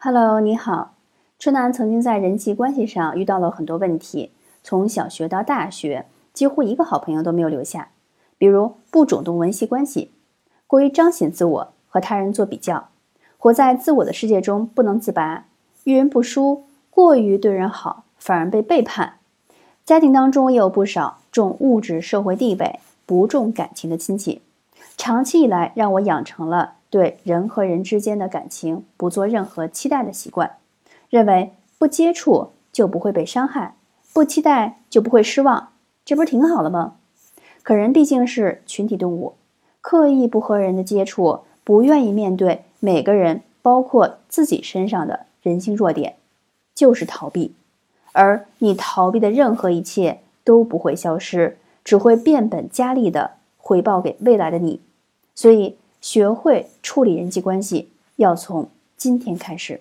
Hello，你好。春楠曾经在人际关系上遇到了很多问题，从小学到大学，几乎一个好朋友都没有留下。比如不主动维系关系，过于彰显自我，和他人做比较，活在自我的世界中不能自拔，遇人不淑，过于对人好，反而被背叛。家庭当中也有不少重物质社会地位，不重感情的亲戚，长期以来让我养成了对人和人之间的感情不做任何期待的习惯。认为不接触就不会被伤害，不期待就不会失望，这不是挺好的吗？可人毕竟是群体动物，刻意不和人的接触，不愿意面对每个人，包括自己身上的人性弱点，就是逃避。而你逃避的任何一切都不会消失，只会变本加厉的回报给未来的你。所以，学会处理人际关系，要从今天开始。